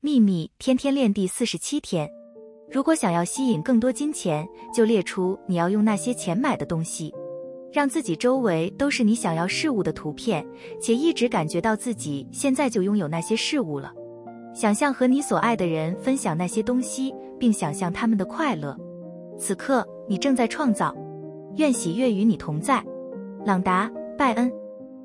秘密天天练第四十七天。如果想要吸引更多金钱就列出你要用那些钱买的东西。让自己周围都是你想要事物的图片且一直感觉到自己现在就拥有那些事物了。想象和你所爱的人分享那些东西并想象他们的快乐。此刻你正在创造。愿喜悦与你同在。朗达拜恩。